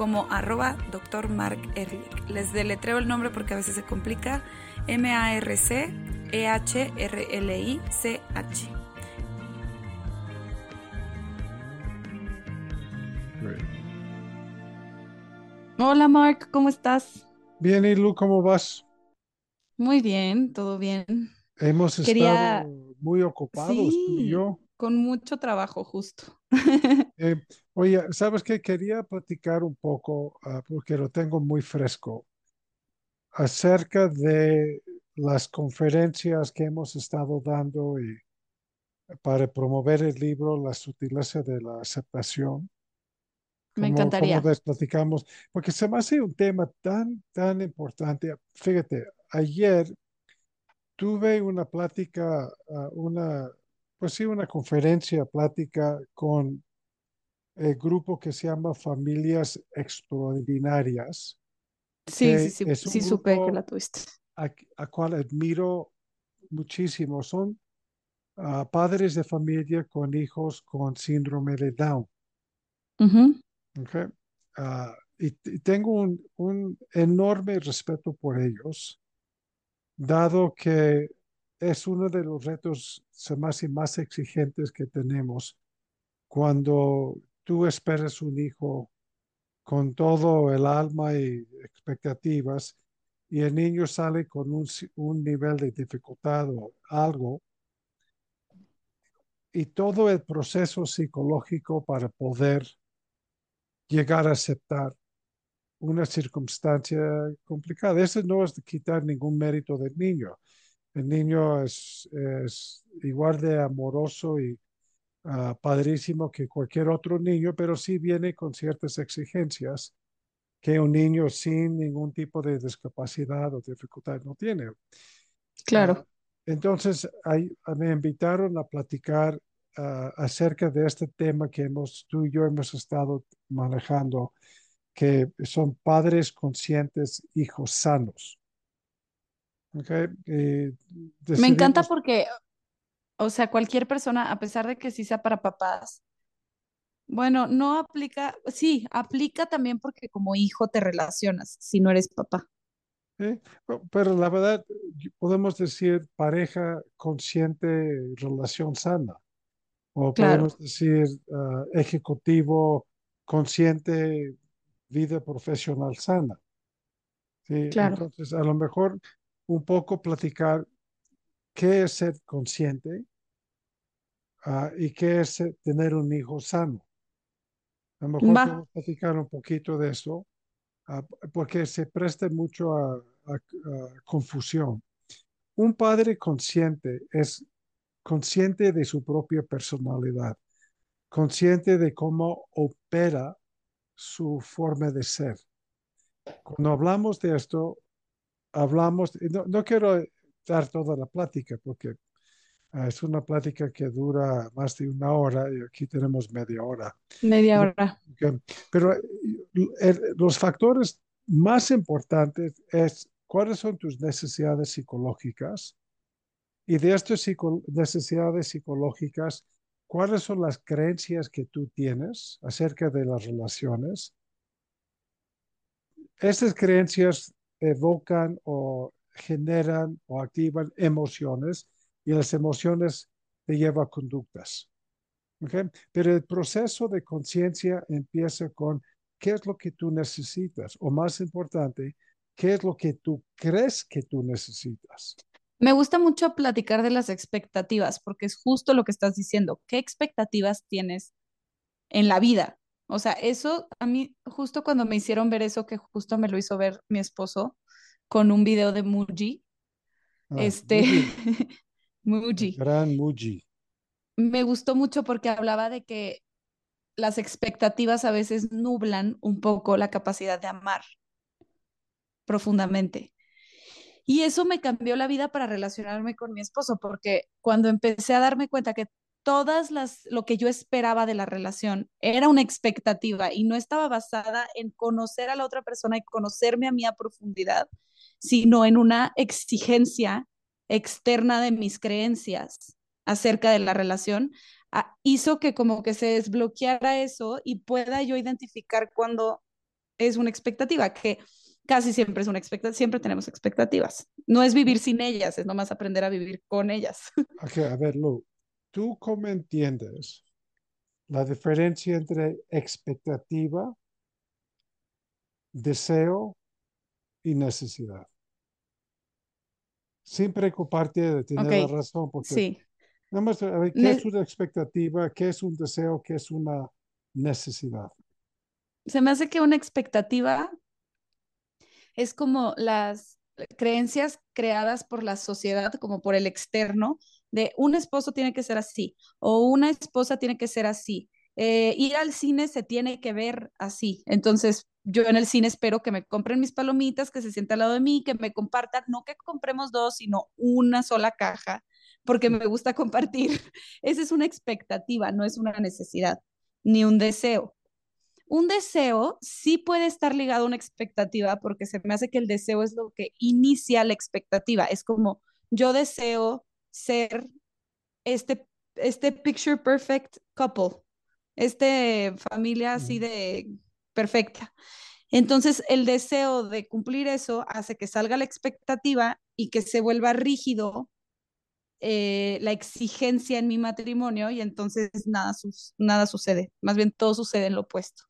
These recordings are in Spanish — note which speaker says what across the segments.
Speaker 1: como arroba Dr. Mark Ehrlich. Les deletreo el nombre porque a veces se complica. M-A-R-C-E-H-R-L-I-C-H. Hola Mark, ¿cómo estás?
Speaker 2: Bien, ¿y Lu, cómo vas?
Speaker 1: Muy bien, todo bien.
Speaker 2: Hemos
Speaker 1: Quería-
Speaker 2: estado muy ocupados, tú y yo.
Speaker 1: con mucho trabajo justo.
Speaker 2: Eh, oye, ¿sabes qué? Quería platicar un poco, ah, porque lo tengo muy fresco, acerca de las conferencias que hemos estado dando y para promover el libro La sutileza de la aceptación.
Speaker 1: Me
Speaker 2: Como, como
Speaker 1: encantaría.
Speaker 2: les platicamos, porque se me hace un tema tan, tan importante. Fíjate, ayer tuve una plática, ah, una, pues sí, una conferencia, plática con el grupo que se llama Familias Extraordinarias,
Speaker 1: Sí, sí, sí,
Speaker 2: es
Speaker 1: sí supe que la tuviste.
Speaker 2: a, a cual admiro muchísimo. Son ah, padres de familia con hijos con síndrome de Down.
Speaker 1: Ujú.
Speaker 2: ¿ok? Ah, y, y tengo un, un enorme respeto por ellos, dado que es uno de los retos me hace más exigentes que tenemos cuando tú esperas un hijo con todo el alma y expectativas y el niño sale con un, nivel de dificultad o algo y todo el proceso psicológico para poder llegar a aceptar una circunstancia complicada. Eso no es de quitar ningún mérito del niño. El niño es igual de amoroso y ah, padrísimo que cualquier otro niño, pero sí viene con ciertas exigencias que un niño sin ningún tipo de discapacidad o dificultad no tiene. Ah,
Speaker 1: Claro.
Speaker 2: entonces, ahí, ah, me invitaron a platicar acerca de este tema que hemos, tú y yo hemos estado manejando, que son padres conscientes, hijos sanos. ¿ok? Y
Speaker 1: Me encanta porque, o sea, cualquier persona, a pesar de que sí sea para papás, bueno, no aplica, sí, aplica también porque como hijo te relacionas si no eres papá.
Speaker 2: ¿eh? Pero la verdad, podemos decir pareja consciente, relación sana. O
Speaker 1: Claro,
Speaker 2: podemos decir ah, ejecutivo consciente, vida profesional sana. ¿sí?
Speaker 1: claro.
Speaker 2: Entonces, a lo mejor un poco platicar qué es ser consciente ah, y qué es eh, tener un hijo sano. A lo mejor
Speaker 1: Va,
Speaker 2: podemos platicar un poquito de eso, ah, porque se presta mucho a, a- a confusión. Un padre consciente es consciente de su propia personalidad, consciente de cómo opera su forma de ser. Cuando hablamos de esto, hablamos, no, no quiero dar toda la plática porque ah, es una plática que dura más de una hora y aquí tenemos media hora.
Speaker 1: media hora.
Speaker 2: pero, eh, el- los factores más importantes es cuáles son tus necesidades psicológicas y de estas psico- necesidades psicológicas, cuáles son las creencias que tú tienes acerca de las relaciones Estas creencias evocan o generan o activan emociones y las emociones te llevan a conductas. ¿ok? Pero el proceso de conciencia empieza con qué es lo que tú necesitas o más importante, qué es lo que tú crees que tú necesitas.
Speaker 1: Me gusta mucho platicar de las expectativas porque es justo lo que estás diciendo. ¿Qué expectativas tienes en la vida? O sea, eso a mí, justo cuando me hicieron ver eso, que justo me lo hizo ver mi esposo con un video de Muji,
Speaker 2: Ah,
Speaker 1: este,
Speaker 2: Muji, gran Muji.
Speaker 1: me gustó mucho porque hablaba de que las expectativas a veces nublan un poco la capacidad de amar profundamente. Y eso me cambió la vida para relacionarme con mi esposo, porque cuando empecé a darme cuenta que todas las, lo que yo esperaba de la relación era una expectativa y no estaba basada en conocer a la otra persona y conocerme a mí a profundidad, sino en una exigencia externa de mis creencias acerca de la relación, ah, hizo que como que se desbloqueara eso y pueda yo identificar cuando es una expectativa, que casi siempre es una expectativa, siempre tenemos expectativas. No es vivir sin ellas, es nomás aprender a vivir con ellas.
Speaker 2: Okay, a ver, Lu, ¿tú cómo entiendes la diferencia entre expectativa, deseo y necesidad? Sin preocuparte de tener la razón, porque
Speaker 1: sí.
Speaker 2: nada más, a ver, ¿qué es una expectativa? ¿Qué es un deseo? ¿Qué es una necesidad?
Speaker 1: Se me hace que una expectativa es como las creencias creadas por la sociedad, como por el externo, de un esposo tiene que ser así o una esposa tiene que ser así. Eh, ir al cine se tiene que ver así. Entonces, yo en el cine espero que me compren mis palomitas, que se sienta al lado de mí, que me compartan, no que compremos dos, sino una sola caja, porque me gusta compartir. Esa es una expectativa, no es una necesidad, ni un deseo. Un deseo sí puede estar ligado a una expectativa porque se me hace que el deseo es lo que inicia la expectativa. Es como yo deseo ser este, este picture perfect couple, este familia así de perfecta. Entonces, el deseo de cumplir eso hace que salga la expectativa y que se vuelva rígido eh, la exigencia en mi matrimonio y entonces nada, nada sucede, más bien todo sucede en lo opuesto.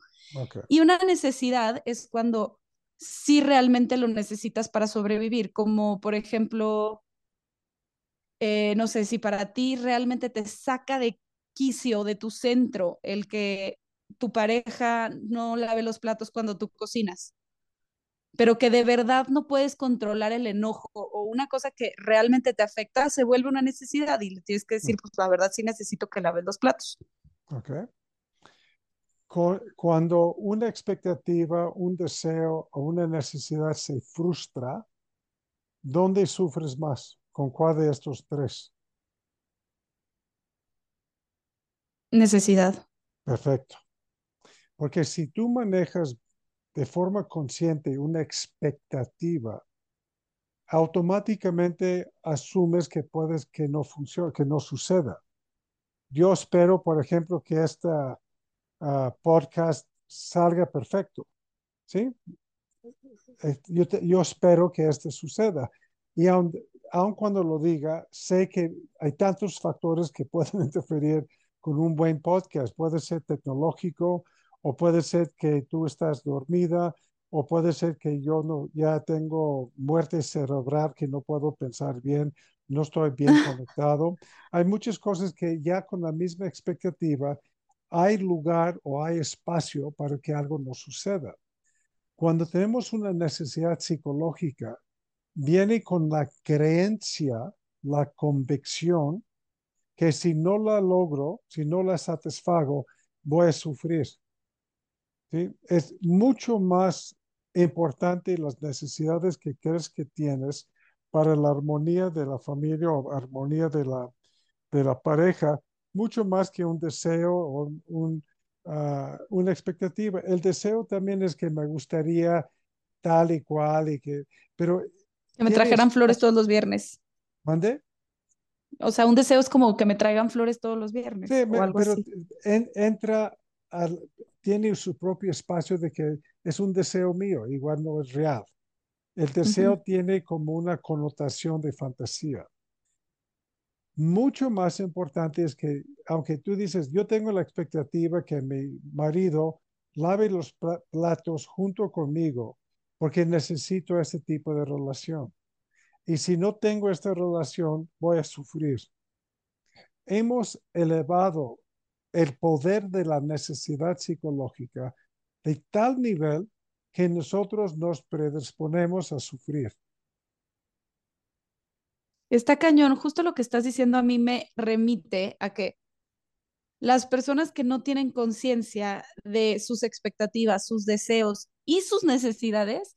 Speaker 1: Y una necesidad es cuando sí realmente lo necesitas para sobrevivir, como por ejemplo, eh, no sé, si para ti realmente te saca de quicio, de tu centro, el que tu pareja no lave los platos cuando tú cocinas, pero que de verdad no puedes controlar el enojo o una cosa que realmente te afecta, se vuelve una necesidad y le tienes que decir, pues la verdad sí necesito que laves los platos.
Speaker 2: Ok. Cuando una expectativa, un deseo o una necesidad se frustra, ¿dónde sufres más? ¿Con cuál de estos tres?
Speaker 1: Necesidad.
Speaker 2: Perfecto. Porque si tú manejas de forma consciente una expectativa, automáticamente asumes que puedes que no funcione, que no suceda. Yo espero, por ejemplo, que esta ah, podcast salga perfecto, ¿sí? Yo, yo espero que esto suceda. Y aun, aun cuando lo diga, sé que hay tantos factores que pueden interferir con un buen podcast. Puede ser tecnológico, o puede ser que tú estás dormida, o puede ser que yo no, ya tengo muerte cerebral, que no puedo pensar bien, no estoy bien conectado. Hay muchas cosas que ya con la misma expectativa hay lugar o hay espacio para que algo no suceda. Cuando tenemos una necesidad psicológica, viene con la creencia, la convicción, que si no la logro, si no la satisfago, voy a sufrir. Es mucho más importante las necesidades que crees que tienes para la armonía de la familia o armonía de la, de la pareja, mucho más que un deseo o un, ah, una expectativa. El deseo también es que me gustaría tal y cual y que, pero...
Speaker 1: Que me trajeran flores todos los viernes.
Speaker 2: ¿Mande?
Speaker 1: O sea, un deseo es como que me traigan flores todos los viernes. Sí, o algo pero así.
Speaker 2: entra al, tiene su propio espacio de que es un deseo mío, igual no es real. El deseo tiene como una connotación de fantasía. Mucho más importante es que, aunque tú dices, yo tengo la expectativa que mi marido lave los platos junto conmigo, porque necesito ese tipo de relación. Y si no tengo esta relación, voy a sufrir. Hemos elevado el poder de la necesidad psicológica de tal nivel que nosotros nos predisponemos a sufrir.
Speaker 1: Está cañón, justo lo que estás diciendo a mí me remite a que las personas que no tienen conciencia de sus expectativas, sus deseos y sus necesidades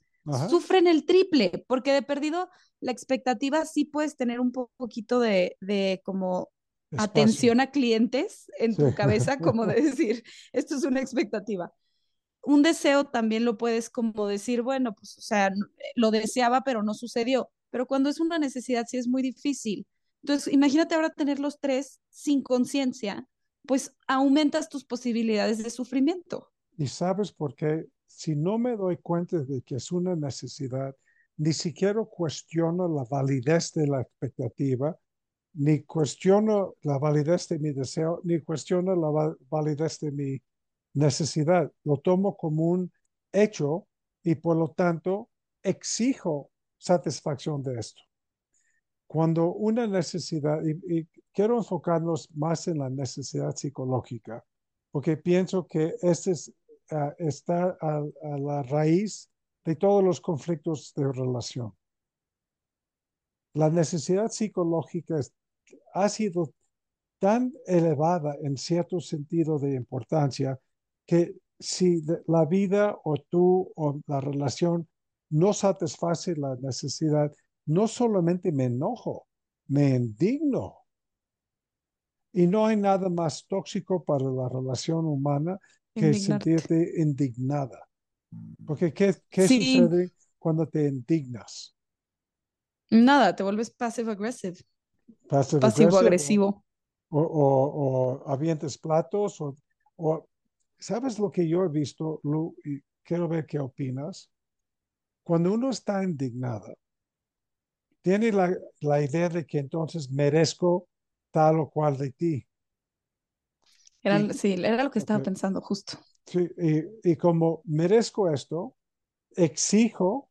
Speaker 1: sufren el triple, porque de perdido la expectativa sí puedes tener un poquito de, de como atención a clientes en tu cabeza, como de decir, esto es una expectativa. Un deseo también lo puedes como decir, bueno, pues, o sea, lo deseaba, pero no sucedió. Pero cuando es una necesidad, sí es muy difícil. Entonces, imagínate ahora tener los tres sin conciencia, pues aumentas tus posibilidades de sufrimiento.
Speaker 2: ¿Y sabes por qué? Si no me doy cuenta de que es una necesidad, ni siquiera cuestiono la validez de la expectativa, ni cuestiono la validez de mi deseo, ni cuestiono la validez de mi necesidad. Lo tomo como un hecho y por lo tanto exijo satisfacción de esto. Cuando una necesidad, y, quiero enfocarnos más en la necesidad psicológica, porque pienso que este es, ah, está a la raíz de todos los conflictos de relación. La necesidad psicológica ha sido tan elevada en cierto sentido de importancia que si la vida o tú o la relación no satisface la necesidad, no solamente me enojo, me indigno. Y no hay nada más tóxico para la relación humana que sentirte indignada. Porque ¿qué, qué sucede cuando te indignas?
Speaker 1: Nada, te vuelves passive aggressive pasivo agresivo.
Speaker 2: O, o, avientes platos, o, o, ¿sabes lo que yo he visto, Lu? Y quiero ver qué opinas. Cuando uno está indignado, tiene la, la idea de que entonces merezco tal o cual de ti.
Speaker 1: Era, sí, era lo que estaba pensando justo.
Speaker 2: Sí, y, y como merezco esto, exijo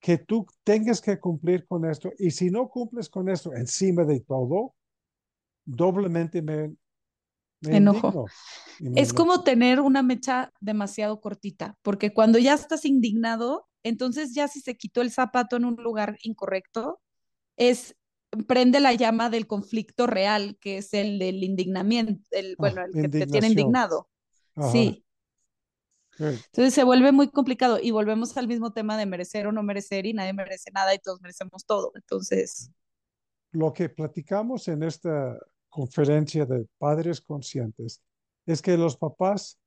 Speaker 2: que tú tengas que cumplir con esto y si no cumples con esto encima de todo, doblemente me,
Speaker 1: enojo. es como tener una mecha demasiado cortita, porque cuando ya estás indignado, entonces ya si se quitó el zapato en un lugar incorrecto, es prende la llama del conflicto real, que es el del indignamiento, el, ah, bueno, el que te tiene indignado. Sí. Entonces se vuelve muy complicado y volvemos al mismo tema de merecer o no merecer y nadie merece nada y todos merecemos todo. Entonces...
Speaker 2: Lo que platicamos en esta conferencia de padres conscientes es que los papás,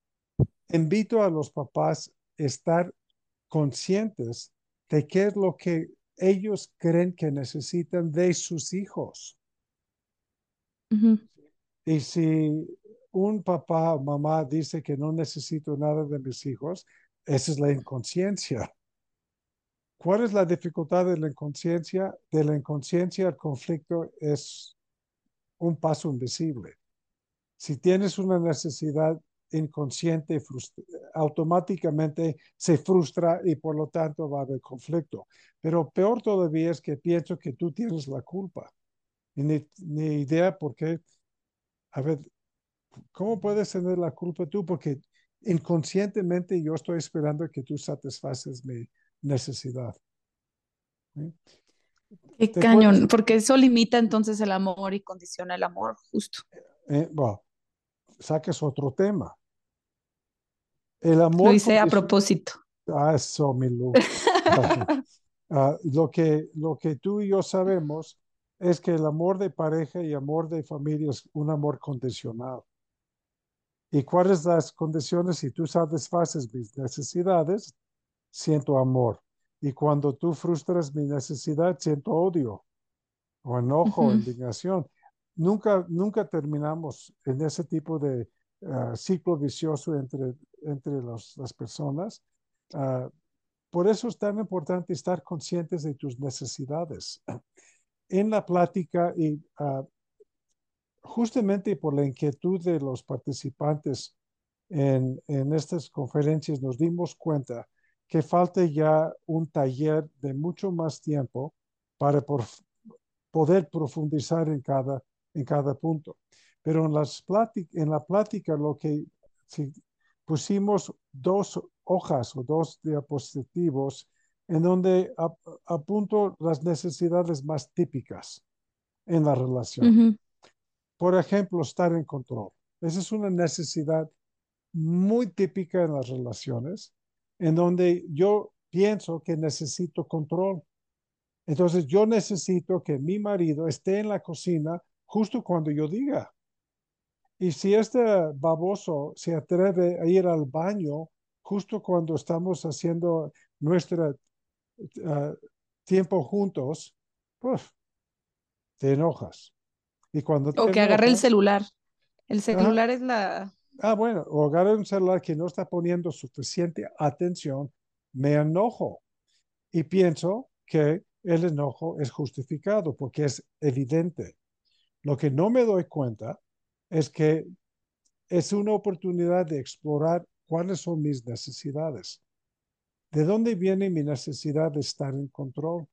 Speaker 2: invito a los papás a estar conscientes de qué es lo que ellos creen que necesitan de sus hijos. Y si un papá o mamá dice que no necesito nada de mis hijos, esa es la inconsciencia. ¿Cuál es la dificultad de la inconsciencia? De la inconsciencia el conflicto es un paso invisible. Si tienes una necesidad inconsciente, automáticamente se frustra y por lo tanto va a haber conflicto. Pero peor todavía es que pienso que tú tienes la culpa. Y ni, ni idea por qué. A ver, ¿Cómo puedes tener la culpa tú? Porque inconscientemente yo estoy esperando que tú satisfaces mi necesidad.
Speaker 1: Qué cañón, porque eso limita entonces el amor y condiciona el amor, justo.
Speaker 2: Eh, bueno, saques otro tema. El amor.
Speaker 1: Lo hice a propósito.
Speaker 2: Ah, eso, mi luz. Ah, lo, que, lo que tú y yo sabemos es que el amor de pareja y amor de familia es un amor condicional y cuáles las condiciones si tú satisfaces mis necesidades, siento amor. Y cuando tú frustras mi necesidad, siento odio o enojo, o indignación. Nunca, nunca terminamos en ese tipo de ah, ciclo vicioso entre, entre las personas. Ah, por eso es tan importante estar conscientes de tus necesidades. En la plática y uh, justamente por la inquietud de los participantes en, en estas conferencias, nos dimos cuenta que falta ya un taller de mucho más tiempo para poder profundizar en cada, en cada punto. Pero en, las en la plática lo que si pusimos dos hojas o dos diapositivos en donde apunto las necesidades más típicas en la relación. Por ejemplo, estar en control. Esa es una necesidad muy típica en las relaciones, en donde yo pienso que necesito control. Entonces yo necesito que mi marido esté en la cocina justo cuando yo diga. Y si este baboso se atreve a ir al baño justo cuando estamos haciendo nuestro ah, tiempo juntos, pues te enojas. Y cuando
Speaker 1: o que agarre el celular. El celular es la...
Speaker 2: Ah, bueno, o agarre un celular que no está poniendo suficiente atención, me enojo. Y pienso que el enojo es justificado porque es evidente. Lo que no me doy cuenta es que es una oportunidad de explorar cuáles son mis necesidades. ¿De dónde viene mi necesidad de estar en control?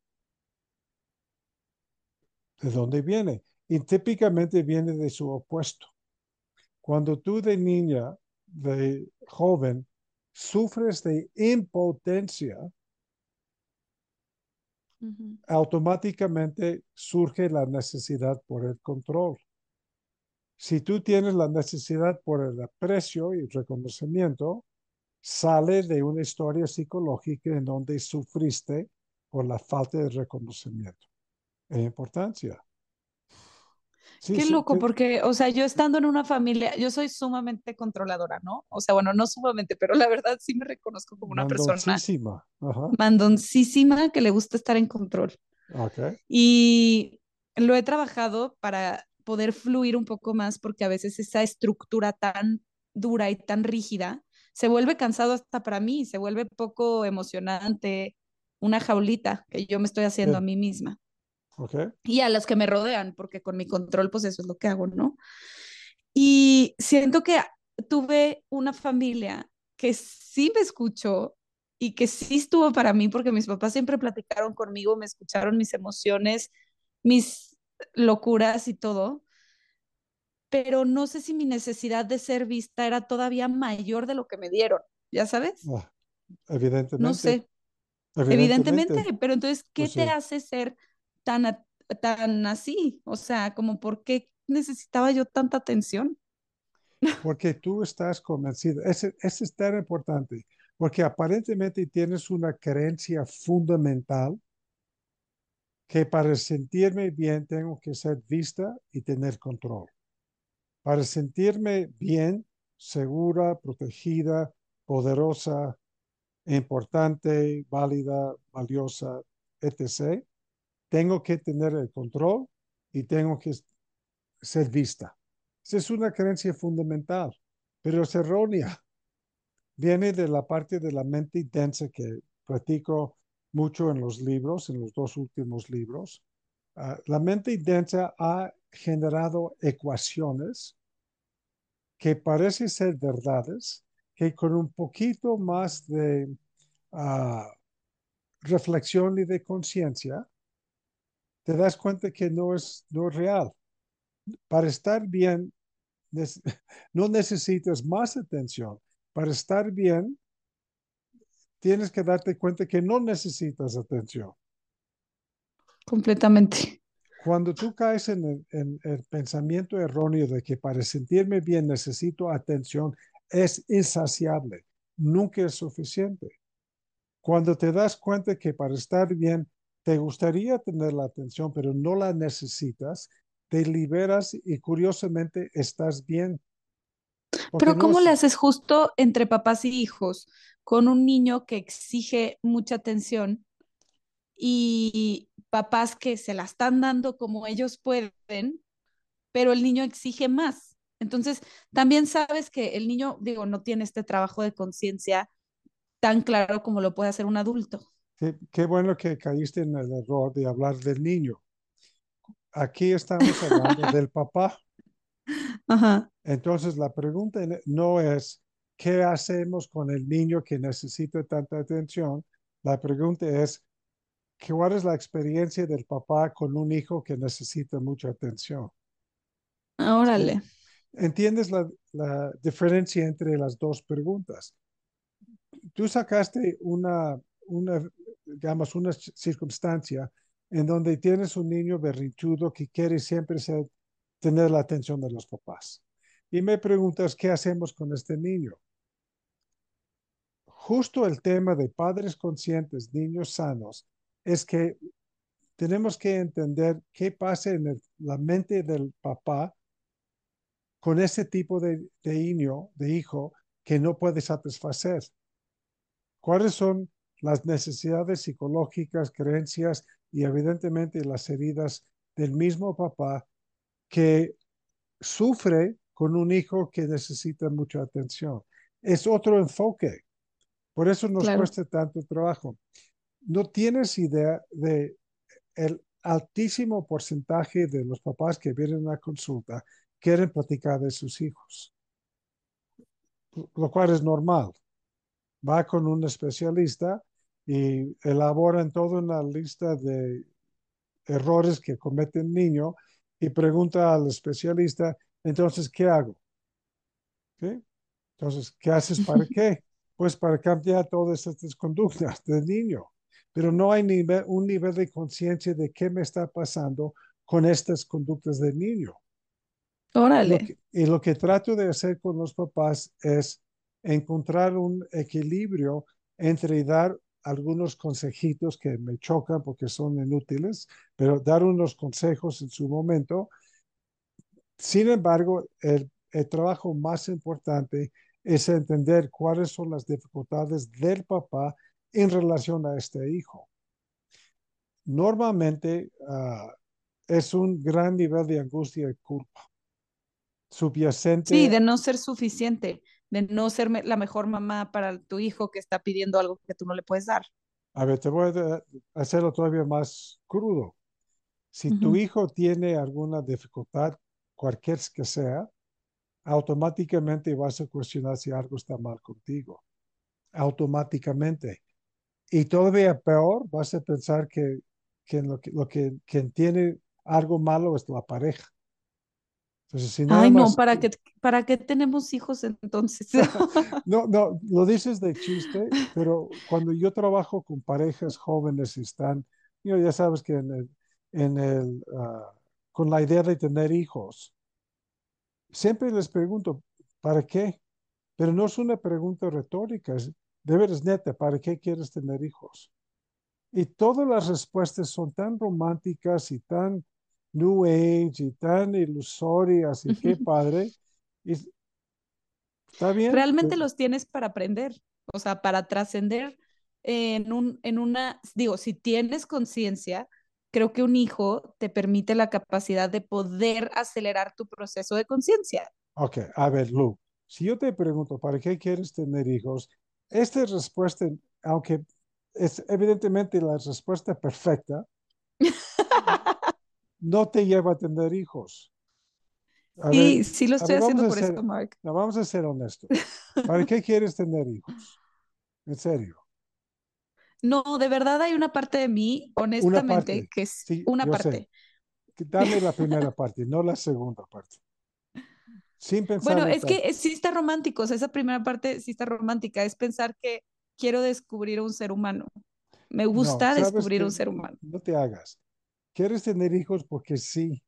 Speaker 2: ¿De dónde viene? Y típicamente viene de su opuesto. Cuando tú de niña, de joven, sufres de impotencia, automáticamente surge la necesidad por el control. Si tú tienes la necesidad por el aprecio y reconocimiento, sale de una historia psicológica en donde sufriste por la falta de reconocimiento e importancia.
Speaker 1: Qué loco, porque, o sea, yo estando en una familia, yo soy sumamente controladora, ¿no? O sea, bueno, no sumamente, pero la verdad sí me reconozco como una persona mandoncísima que le gusta estar en control.
Speaker 2: Okay.
Speaker 1: Y lo he trabajado para poder fluir un poco más porque a veces esa estructura tan dura y tan rígida se vuelve cansado hasta para mí, se vuelve poco emocionante, una jaulita que yo me estoy haciendo a mí misma.
Speaker 2: Okay.
Speaker 1: Y a los que me rodean, porque con mi control, pues eso es lo que hago, ¿no? Y siento que tuve una familia que sí me escuchó y que sí estuvo para mí, porque mis papás siempre platicaron conmigo, me escucharon mis emociones, mis locuras y todo, pero no sé si mi necesidad de ser vista era todavía mayor de lo que me dieron, ¿ya sabes?
Speaker 2: Ah, evidentemente.
Speaker 1: No sé. Evidentemente, pero entonces, ¿qué pues te hace ser tan, tan así? O sea, como por qué necesitaba yo tanta atención.
Speaker 2: Porque tú estás convencido, ese, ese es tan importante, porque aparentemente tienes una creencia fundamental que para sentirme bien tengo que ser vista y tener control. Para sentirme bien, segura, protegida, poderosa, importante, válida, valiosa, etc., tengo que tener el control y tengo que ser vista. Esa es una creencia fundamental, pero es errónea. Viene de la parte de la mente densa que practico mucho en los libros, en los dos últimos libros. Ah, la mente densa ha generado ecuaciones que parecen ser verdades, que con un poquito más de ah, reflexión y de conciencia, te das cuenta que no es, no es real. Para estar bien, no necesitas más atención. Para estar bien, tienes que darte cuenta que no necesitas atención.
Speaker 1: Completamente.
Speaker 2: Cuando tú caes en el, pensamiento erróneo de que para sentirme bien necesito atención, es insaciable, nunca es suficiente. Cuando te das cuenta que para estar bien te gustaría tener la atención, pero no la necesitas, te liberas y curiosamente estás bien.
Speaker 1: Pero ¿cómo le haces justo entre papás y hijos con un niño que exige mucha atención y papás que se la están dando como ellos pueden, pero el niño exige más? Entonces, también sabes que el niño, digo, no tiene este trabajo de conciencia tan claro como lo puede hacer un adulto.
Speaker 2: Qué, qué, bueno que caíste en el error de hablar del niño. Aquí estamos hablando del papá. Entonces, la pregunta no es qué hacemos con el niño que necesita tanta atención. La pregunta es, ¿cuál es la experiencia del papá con un hijo que necesita mucha atención?
Speaker 1: Órale.
Speaker 2: ¿Entiendes la, la diferencia entre las dos preguntas? Tú sacaste una, una, digamos, una circunstancia en donde tienes un niño berrinchudo que quiere siempre tener la atención de los papás. Y me preguntas, ¿qué hacemos con este niño? justo el tema de padres conscientes, niños sanos, es que tenemos que entender qué pasa en la mente del papá con ese tipo de niño, de hijo, que no puede satisfacer. ¿Cuáles son las necesidades psicológicas, creencias y evidentemente las heridas del mismo papá que sufre con un hijo que necesita mucha atención? Es otro enfoque. Por eso nos cuesta tanto trabajo. No tienes idea de el altísimo porcentaje de los papás que vienen a consulta quieren platicar de sus hijos, lo cual es normal. Va con un especialista y elaboran toda una lista de errores que comete el niño y pregunta al especialista, entonces, ¿qué hago? Entonces, ¿qué haces para qué? Pues para cambiar todas estas conductas del niño. Pero no hay un nivel de conciencia de qué me está pasando con estas conductas del niño.
Speaker 1: Órale.
Speaker 2: y lo que trato de hacer con los papás es encontrar un equilibrio entre dar algunos consejitos que me chocan porque son inútiles, pero dar unos consejos en su momento. Sin embargo, el, el trabajo más importante es entender cuáles son las dificultades del papá en relación a este hijo. Normalmente uh, es un gran nivel de angustia y culpa subyacente.
Speaker 1: Sí, de no ser suficiente, de no ser la mejor mamá para tu hijo que está pidiendo algo que tú no le puedes dar.
Speaker 2: A ver, te voy a hacerlo todavía más crudo. Si tu hijo tiene alguna dificultad, cualquier que sea, automáticamente vas a cuestionar si algo está mal contigo. Automáticamente. Y todavía peor, vas a pensar que, que lo, que, lo que quien tiene algo malo es la pareja.
Speaker 1: Ay, no, ¿para qué, ¿para qué tenemos hijos entonces?
Speaker 2: no, no, lo dices de chiste, pero cuando yo trabajo con parejas jóvenes y están, ya sabes que en el, en el, ah, con la idea de tener hijos, siempre les pregunto, ¿para qué? Pero no es una pregunta retórica, es, de veras neta, ¿para qué quieres tener hijos? Y todas las respuestas son tan románticas y tan New Age y tan ilusorias y qué padre. está bien.
Speaker 1: Realmente los tienes para aprender, o sea, para trascender en, un, en una, digo, si tienes conciencia, creo que un hijo te permite la capacidad de poder acelerar tu proceso de conciencia.
Speaker 2: Ok, a ver, Lu, si yo te pregunto, ¿para qué quieres tener hijos? Esta respuesta, aunque es evidentemente la respuesta perfecta, no te lleva a tener hijos.
Speaker 1: sí, sí lo estoy haciendo por esto, Mark.
Speaker 2: No, vamos a ser honestos. ¿Para qué quieres tener hijos? En serio.
Speaker 1: No, de verdad hay una parte de mí, honestamente, que es una parte.
Speaker 2: Dame la primera parte, no la segunda parte. Sin pensar.
Speaker 1: Bueno, es que sí está romántico, esa primera parte sí está romántica, es pensar que quiero descubrir un ser humano. Me gusta descubrir un ser humano.
Speaker 2: No te hagas. ¿Quieres tener hijos? Porque sí.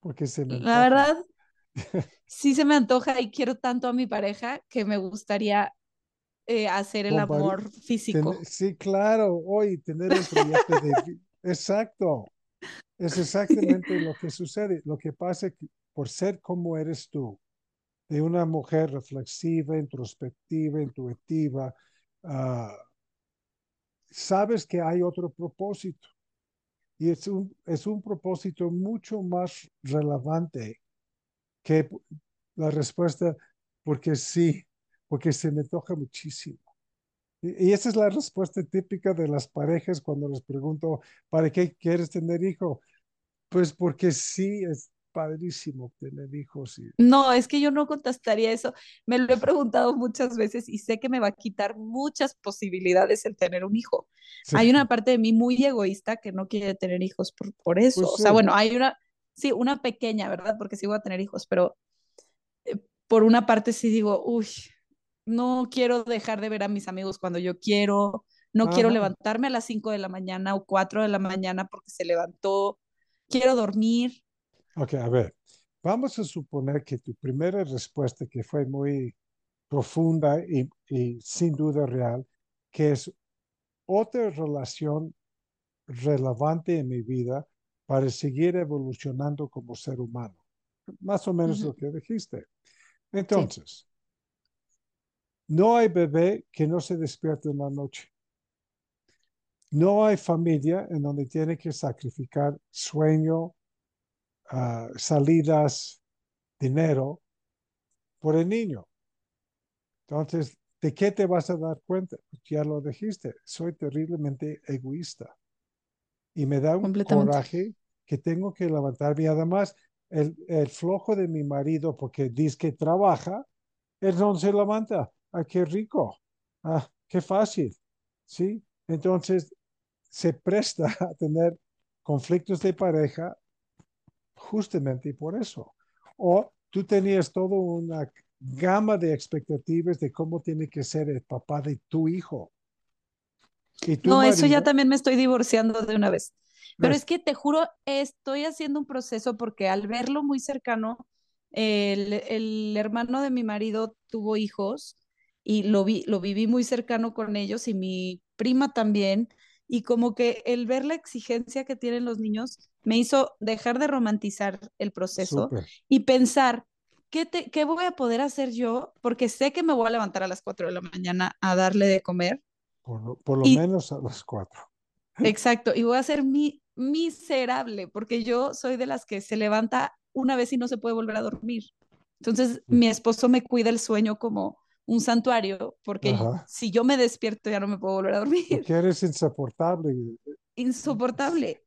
Speaker 2: Porque se me
Speaker 1: La verdad, sí se me antoja y quiero tanto a mi pareja que me gustaría eh, hacer el amor físico.
Speaker 2: sí, claro, hoy tener el proyecto de... Exacto. Es exactamente lo que sucede. Lo que pasa es que por ser como eres tú, de una mujer reflexiva, introspectiva, intuitiva, ah, sabes que hay otro propósito. Y es un, es un propósito mucho más relevante que la respuesta, porque sí, porque se me toca muchísimo. Y, esa es la respuesta típica de las parejas cuando les pregunto, ¿para qué quieres tener hijo? Pues porque sí, es, padrísimo tener hijos. Y...
Speaker 1: No, es que yo no contestaría eso. Me lo he preguntado muchas veces y sé que me va a quitar muchas posibilidades el tener un hijo. Hay una parte de mí muy egoísta que no quiere tener hijos por, por eso. Pues o sea, bueno, hay una, sí, una pequeña, ¿verdad? Porque sí voy a tener hijos, pero eh, por una parte sí digo, uy, no quiero dejar de ver a mis amigos cuando yo quiero, no quiero levantarme a las 5 de la mañana o 4 de la mañana porque se levantó, quiero dormir,
Speaker 2: Ok, a ver, vamos a suponer que tu primera respuesta, que fue muy profunda y y sin duda real, que es otra relación relevante en mi vida para seguir evolucionando como ser humano. Más o menos lo que dijiste. Entonces, no hay bebé que no se despierte en la noche. No hay familia en donde tiene que sacrificar sueño, ah, salidas, dinero por el niño. Entonces, ¿de qué te vas a dar cuenta? Pues ya lo dijiste, soy terriblemente egoísta. Y me da un coraje que tengo que levantarme. Y además, el, el flojo de mi marido, porque dice que trabaja, él no se levanta. Ah, qué rico. Ah, qué fácil. ¿Sí? Entonces, se presta a tener conflictos de pareja justamente por eso. O tú tenías toda una gama de expectativas de cómo tiene que ser el papá de tu hijo.
Speaker 1: ¿Y no, eso ya también me estoy divorciando de una vez. Pero es que te juro, estoy haciendo un proceso porque al verlo muy cercano, el, el hermano de mi marido tuvo hijos y lo, vi, lo viví muy cercano con ellos y mi prima también. Y como que el ver la exigencia que tienen los niños me hizo dejar de romantizar el proceso y pensar, ¿qué, te, ¿qué voy a poder hacer yo? Porque sé que me voy a levantar a las 4 de la mañana a darle de comer.
Speaker 2: Por, lo menos a las 4.
Speaker 1: Exacto, y voy a ser mi, miserable, porque yo soy de las que se levanta una vez y no se puede volver a dormir. Entonces, mm. mi esposo me cuida el sueño como un santuario, porque si yo me despierto ya no me puedo volver a dormir.
Speaker 2: Porque eres insoportable.
Speaker 1: Insoportable.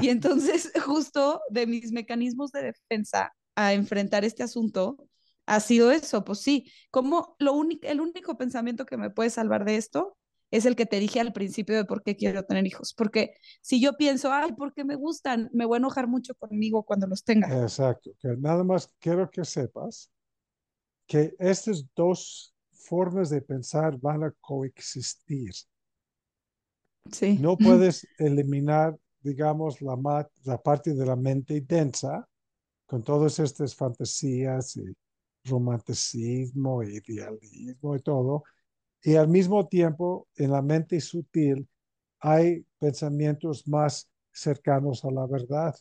Speaker 1: Y entonces, justo de mis mecanismos de defensa a enfrentar este asunto, ha sido eso, pues sí, como lo único, el único pensamiento que me puede salvar de esto es el que te dije al principio de por qué quiero tener hijos, porque si yo pienso, ay, porque me gustan, me voy a enojar mucho conmigo cuando los tenga.
Speaker 2: Exacto, que nada más quiero que sepas que estas dos formas de pensar van a coexistir.
Speaker 1: Sí.
Speaker 2: No puedes eliminar, digamos, la, la parte de la mente densa con todas estas fantasías y romanticismo, idealismo y todo, y al mismo tiempo en la mente sutil hay pensamientos más cercanos a la verdad.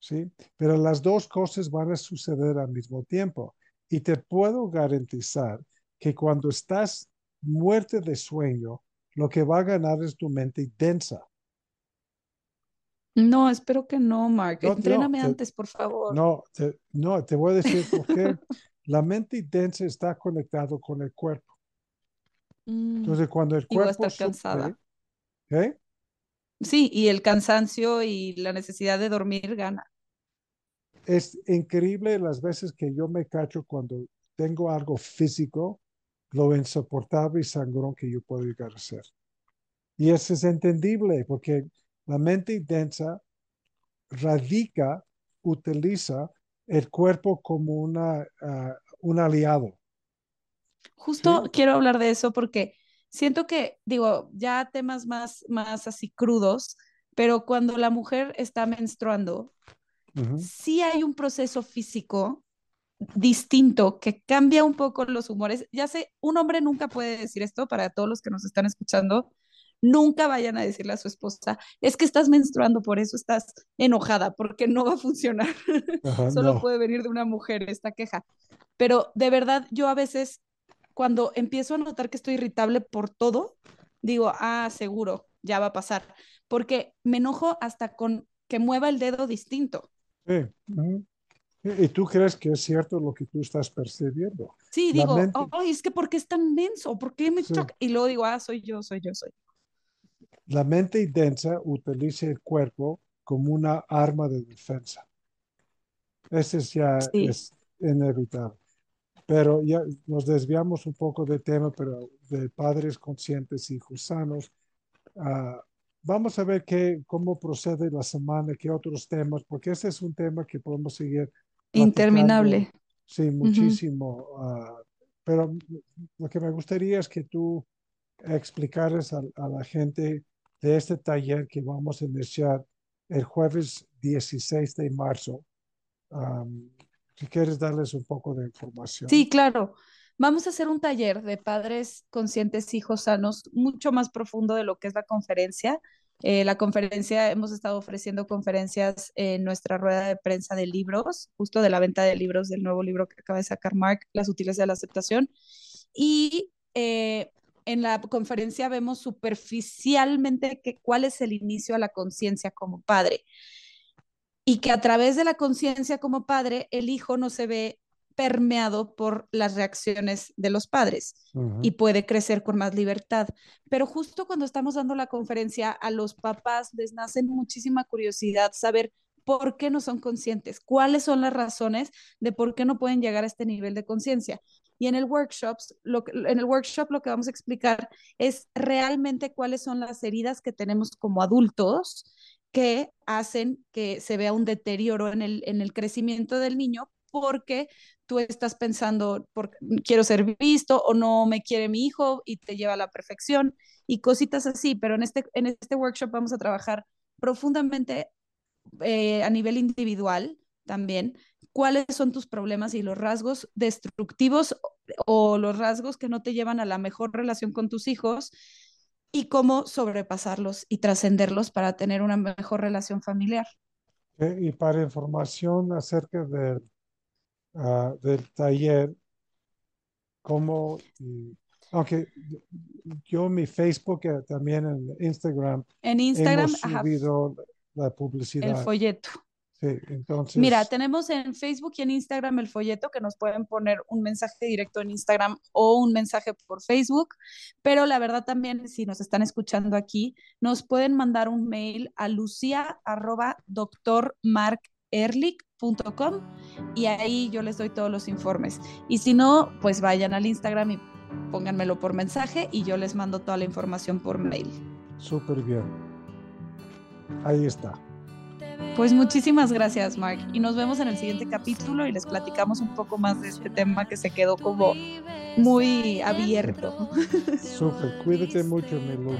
Speaker 2: ¿Sí? Pero las dos cosas van a suceder al mismo tiempo. Y te puedo garantizar que cuando estás muerte de sueño, lo que va a ganar es tu mente densa.
Speaker 1: No, espero que no, Mark. Entréname antes, por favor.
Speaker 2: No te, no, te voy a decir por qué. la mente densa está conectado con el cuerpo. Mm, Entonces, cuando el cuerpo...
Speaker 1: está cansada.
Speaker 2: ¿eh?
Speaker 1: Sí, y el cansancio y la necesidad de dormir gana.
Speaker 2: Es increíble las veces que yo me cacho cuando tengo algo físico, lo insoportable y sangrón que yo puedo llegar a ser. Y eso es entendible porque la mente densa radica, utiliza el cuerpo como una, ah, un aliado.
Speaker 1: Justo quiero hablar de eso porque siento que, digo, ya temas más, más así crudos, pero cuando la mujer está menstruando, sí hay un proceso físico distinto que cambia un poco los humores. Ya sé, un hombre nunca puede decir esto para todos los que nos están escuchando. Nunca vayan a decirle a su esposa, es que estás menstruando, por eso estás enojada, porque no va a funcionar. Solo puede venir de una mujer esta queja. Pero de verdad, yo a veces cuando empiezo a notar que estoy irritable por todo, digo, ah, seguro, ya va a pasar, porque me enojo hasta con que mueva el dedo distinto.
Speaker 2: Sí. ¿Y tú crees que es cierto lo que tú estás percibiendo?
Speaker 1: Sí, digo, es que ¿por qué es tan denso? ¿Por qué me choca? Y luego digo, ah, soy yo, soy yo, soy.
Speaker 2: La mente densa utiliza el cuerpo como una arma de defensa. Ese ya es inevitable. Pero ya nos desviamos un poco del tema, pero de padres conscientes, hijos sanos. Ah, vamos a ver qué, cómo procede la semana, qué otros temas, porque ese es un tema que podemos seguir.
Speaker 1: Interminable.
Speaker 2: Sí, muchísimo. Ah, pero lo que me gustaría es que tú explicaras a, la gente de este taller que vamos a iniciar el jueves 16 de marzo. Si quieres darles un poco de información.
Speaker 1: Sí, claro. Vamos a hacer un taller de padres conscientes, hijos sanos, mucho más profundo de lo que es la conferencia. Eh, la conferencia, hemos estado ofreciendo conferencias en nuestra rueda de prensa de libros, justo de la venta de libros del nuevo libro que acaba de sacar Mark, Las útiles de la aceptación. Y eh, en la conferencia vemos superficialmente que, cuál es el inicio a la conciencia como padre. Y que a través de la conciencia como padre, el hijo no se ve permeado por las reacciones de los padres y puede crecer con más libertad. Pero justo cuando estamos dando la conferencia, a los papás les nace muchísima curiosidad saber por qué no son conscientes, cuáles son las razones de por qué no pueden llegar a este nivel de conciencia. Y en el, workshops, lo en el workshop lo que vamos a explicar es realmente cuáles son las heridas que tenemos como adultos que hacen que se vea un deterioro en el, en el crecimiento del niño porque tú estás pensando, quiero ser visto o no me quiere mi hijo y te lleva a la perfección y cositas así, pero en este, en este workshop vamos a trabajar profundamente eh, a nivel individual también, cuáles son tus problemas y los rasgos destructivos o los rasgos que no te llevan a la mejor relación con tus hijos y cómo sobrepasarlos y trascenderlos para tener una mejor relación familiar.
Speaker 2: Y para información acerca de Ah, del taller, como, aunque yo mi Facebook, eh, también en Instagram,
Speaker 1: en Instagram
Speaker 2: hemos subido la publicidad.
Speaker 1: El folleto.
Speaker 2: Sí, entonces.
Speaker 1: Mira, tenemos en Facebook y en Instagram el folleto que nos pueden poner un mensaje directo en Instagram o un mensaje por Facebook, pero la verdad también, si nos están escuchando aquí, nos pueden mandar un mail a lucia arroba doctor Mark erlich.com y ahí yo les doy todos los informes. Y si no, pues vayan al Instagram y pónganmelo por mensaje y yo les mando toda la información por mail.
Speaker 2: Súper bien. Ahí está.
Speaker 1: Pues muchísimas gracias, Mark. Y nos vemos en el siguiente capítulo y les platicamos un poco más de este tema que se quedó como muy abierto.
Speaker 2: Súper, cuídate mucho, Melu.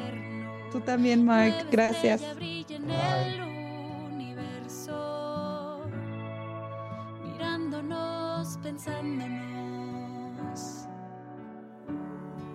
Speaker 1: Tú también, Mark. Gracias.
Speaker 3: pensándonos.